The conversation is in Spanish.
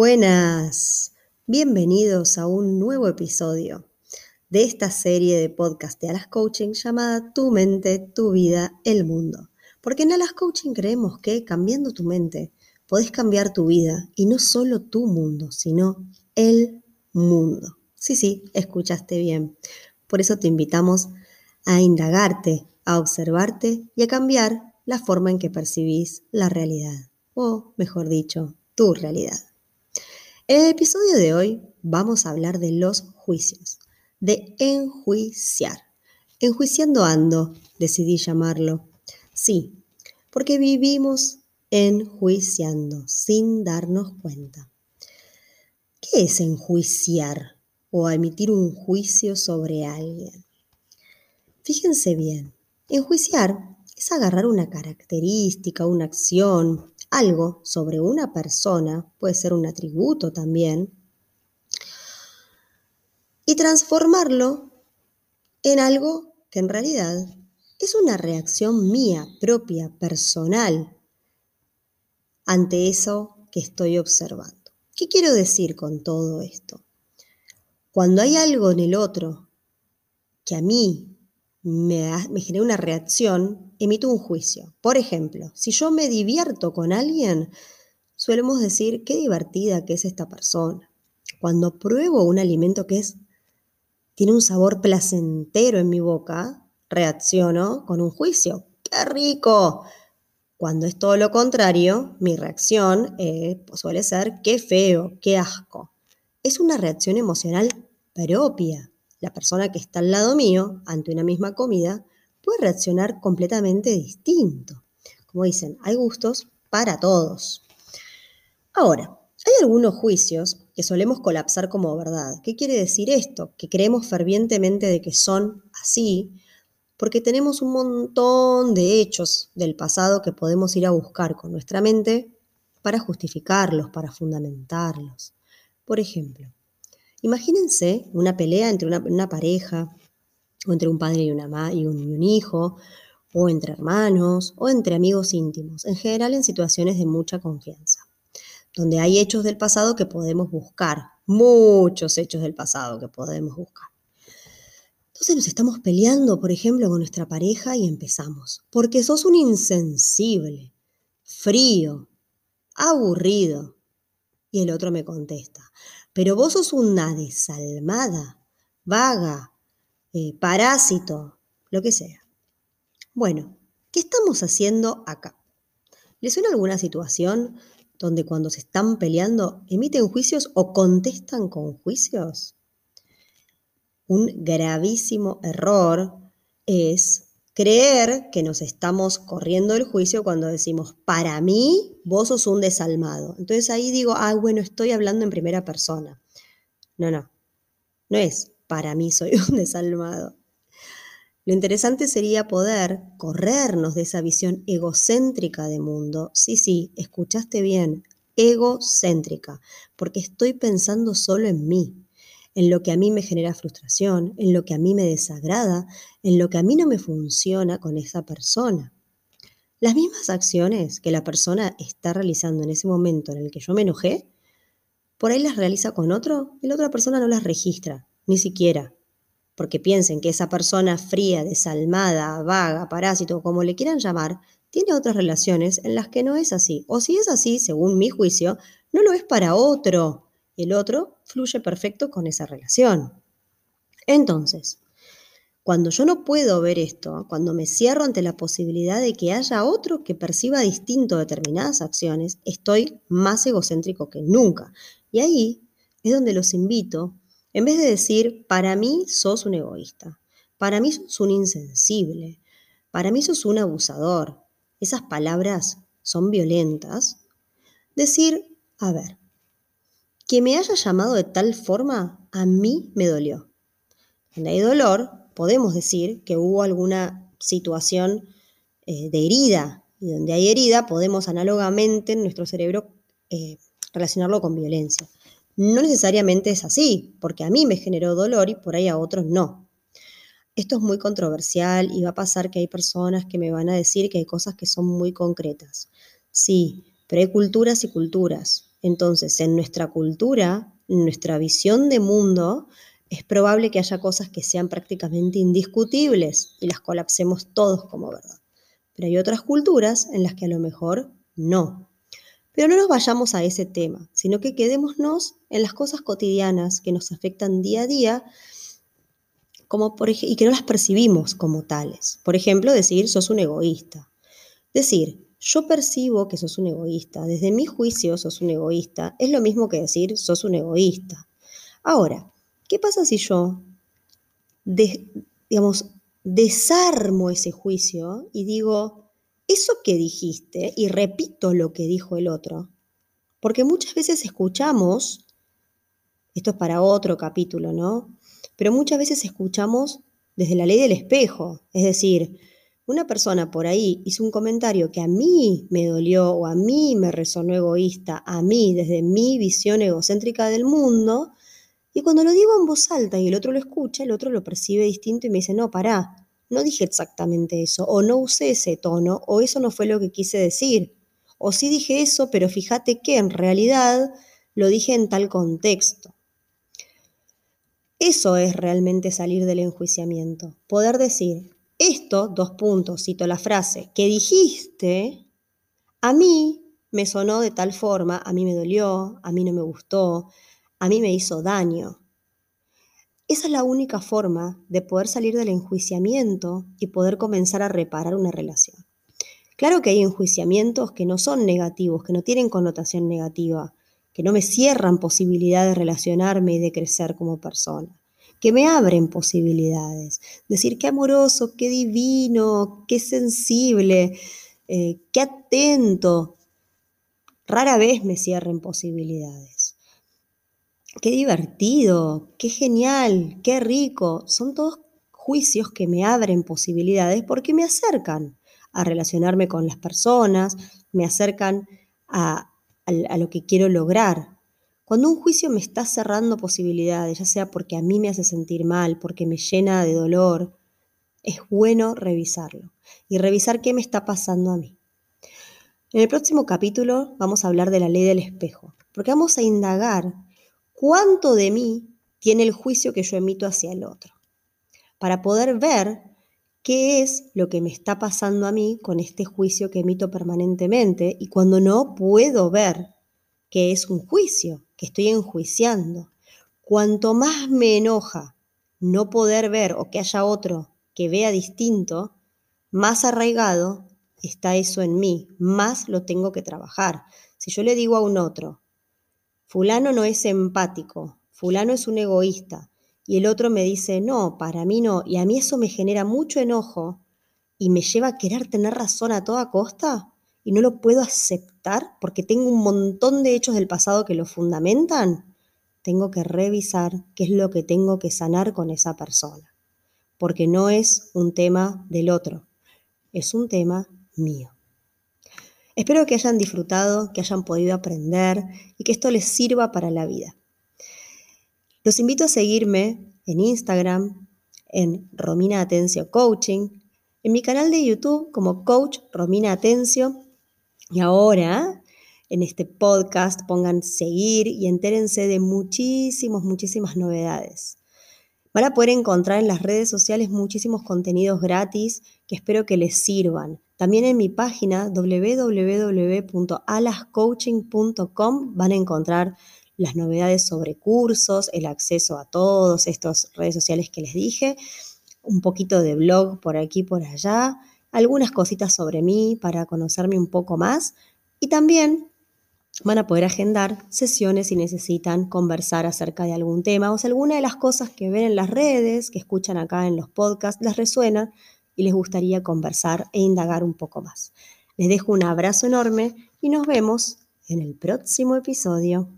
Buenas, bienvenidos a un nuevo episodio de esta serie de podcast de Alas Coaching llamada Tu mente, tu vida, el mundo. Porque en Alas Coaching creemos que cambiando tu mente podés cambiar tu vida y no solo tu mundo, sino el mundo. Sí, sí, escuchaste bien. Por eso te invitamos a indagarte, a observarte y a cambiar la forma en que percibís la realidad, o mejor dicho, tu realidad. En el episodio de hoy vamos a hablar de los juicios, de enjuiciar. Enjuiciando ando, decidí llamarlo. Sí, porque vivimos enjuiciando sin darnos cuenta. ¿Qué es enjuiciar o emitir un juicio sobre alguien? Fíjense bien, enjuiciar es agarrar una característica, una acción, algo sobre una persona, puede ser un atributo también, y transformarlo en algo que en realidad es una reacción mía, propia, personal, ante eso que estoy observando. ¿Qué quiero decir con todo esto? Cuando hay algo en el otro que a mí me, genera una reacción, emito un juicio. Por ejemplo, si yo me divierto con alguien, solemos decir, qué divertida que es esta persona. Cuando pruebo un alimento que es, tiene un sabor placentero en mi boca, reacciono con un juicio. ¡Qué rico! Cuando es todo lo contrario, mi reacción eh, suele ser qué feo, qué asco. Es una reacción emocional propia. La persona que está al lado mío, ante una misma comida, puede reaccionar completamente distinto. Como dicen, hay gustos para todos. Ahora, hay algunos juicios que solemos colapsar como verdad. ¿Qué quiere decir esto? Que creemos fervientemente de que son así, porque tenemos un montón de hechos del pasado que podemos ir a buscar con nuestra mente para justificarlos, para fundamentarlos. Por ejemplo, imagínense una pelea entre una, una pareja o entre un padre y, una y, y un hijo, o entre hermanos, o entre amigos íntimos, en general en situaciones de mucha confianza, donde hay hechos del pasado que podemos buscar, muchos hechos del pasado que podemos buscar. Entonces nos estamos peleando, por ejemplo, con nuestra pareja y empezamos, porque sos un insensible, frío, aburrido. Y el otro me contesta, pero vos sos una desalmada, vaga, eh, parásito, lo que sea. Bueno, ¿qué estamos haciendo acá? ¿Les suena alguna situación donde cuando se están peleando emiten juicios o contestan con juicios? Un gravísimo error es creer que nos estamos corriendo el juicio cuando decimos, para mí, vos sos un desalmado. Entonces ahí digo, ah, bueno, estoy hablando en primera persona. No, no, no es, para mí soy un desalmado. Lo interesante sería poder corrernos de esa visión egocéntrica de mundo. Sí, sí, escuchaste bien, egocéntrica, porque estoy pensando solo en mí, en lo que a mí me genera frustración, en lo que a mí me desagrada, en lo que a mí no me funciona con esa persona. Las mismas acciones que la persona está realizando en ese momento en el que yo me enojé, por ahí las realiza con otro y la otra persona no las registra ni siquiera, porque piensen que esa persona fría, desalmada, vaga, parásito, como le quieran llamar, tiene otras relaciones en las que no es así. O si es así, según mi juicio, no lo es para otro. El otro fluye perfecto con esa relación. Entonces, cuando yo no puedo ver esto, cuando me cierro ante la posibilidad de que haya otro que perciba distinto determinadas acciones, estoy más egocéntrico que nunca. Y ahí es donde los invito en vez de decir, para mí sos un egoísta, para mí sos un insensible, para mí sos un abusador, esas palabras son violentas, decir, a ver, que me haya llamado de tal forma a mí me dolió. Cuando hay dolor, podemos decir que hubo alguna situación eh, de herida, y donde hay herida podemos análogamente en nuestro cerebro eh, relacionarlo con violencia. No necesariamente es así, porque a mí me generó dolor y por ahí a otros no. Esto es muy controversial y va a pasar que hay personas que me van a decir que hay cosas que son muy concretas. Sí, pero hay culturas y culturas. Entonces, en nuestra cultura, en nuestra visión de mundo, es probable que haya cosas que sean prácticamente indiscutibles y las colapsemos todos como verdad. Pero hay otras culturas en las que a lo mejor no. Pero no nos vayamos a ese tema, sino que quedémonos en las cosas cotidianas que nos afectan día a día como por, y que no las percibimos como tales. Por ejemplo, decir, sos un egoísta. Decir, yo percibo que sos un egoísta, desde mi juicio sos un egoísta, es lo mismo que decir, sos un egoísta. Ahora, ¿qué pasa si yo, digamos, desarmo ese juicio y digo, eso que dijiste, y repito lo que dijo el otro, porque muchas veces escuchamos, esto es para otro capítulo, ¿no? Pero muchas veces escuchamos desde la ley del espejo, es decir, una persona por ahí hizo un comentario que a mí me dolió o a mí me resonó egoísta, a mí desde mi visión egocéntrica del mundo, y cuando lo digo en voz alta y el otro lo escucha, el otro lo percibe distinto y me dice, no, pará, no dije exactamente eso, o no usé ese tono, o eso no fue lo que quise decir, o sí dije eso, pero fíjate que en realidad lo dije en tal contexto. Eso es realmente salir del enjuiciamiento, poder decir, esto, dos puntos, cito la frase, que dijiste, a mí me sonó de tal forma, a mí me dolió, a mí no me gustó, a mí me hizo daño. Esa es la única forma de poder salir del enjuiciamiento y poder comenzar a reparar una relación. Claro que hay enjuiciamientos que no son negativos, que no tienen connotación negativa, que no me cierran posibilidad de relacionarme y de crecer como persona, que me abren posibilidades. Decir qué amoroso, qué divino, qué sensible, eh, qué atento. Rara vez me cierren posibilidades qué divertido, qué genial, qué rico. Son todos juicios que me abren posibilidades porque me acercan a relacionarme con las personas, me acercan a, lo que quiero lograr. Cuando un juicio me está cerrando posibilidades, ya sea porque a mí me hace sentir mal, porque me llena de dolor, es bueno revisarlo y revisar qué me está pasando a mí. En el próximo capítulo vamos a hablar de la ley del espejo, porque vamos a indagar cuánto de mí tiene el juicio que yo emito hacia el otro, para poder ver qué es lo que me está pasando a mí con este juicio que emito permanentemente y cuando no puedo ver que es un juicio, que estoy enjuiciando. Cuanto más me enoja no poder ver o que haya otro que vea distinto, más arraigado está eso en mí, más lo tengo que trabajar. Si yo le digo a un otro, fulano no es empático, fulano es un egoísta, y el otro me dice, no, para mí no, y a mí eso me genera mucho enojo y me lleva a querer tener razón a toda costa y no lo puedo aceptar porque tengo un montón de hechos del pasado que lo fundamentan, tengo que revisar qué es lo que tengo que sanar con esa persona, porque no es un tema del otro, es un tema mío. Espero que hayan disfrutado, que hayan podido aprender y que esto les sirva para la vida. Los invito a seguirme en Instagram, en Romina Atencio Coaching, en mi canal de YouTube como Coach Romina Atencio y ahora en este podcast pongan seguir y entérense de muchísimas, muchísimas novedades. Van a poder encontrar en las redes sociales muchísimos contenidos gratis que espero que les sirvan. También en mi página www.alascoaching.com van a encontrar las novedades sobre cursos, el acceso a todas estas redes sociales que les dije, un poquito de blog por aquí por allá, algunas cositas sobre mí para conocerme un poco más y también van a poder agendar sesiones si necesitan conversar acerca de algún tema o si alguna de las cosas que ven en las redes, que escuchan acá en los podcasts, les resuena y les gustaría conversar e indagar un poco más. Les dejo un abrazo enorme y nos vemos en el próximo episodio.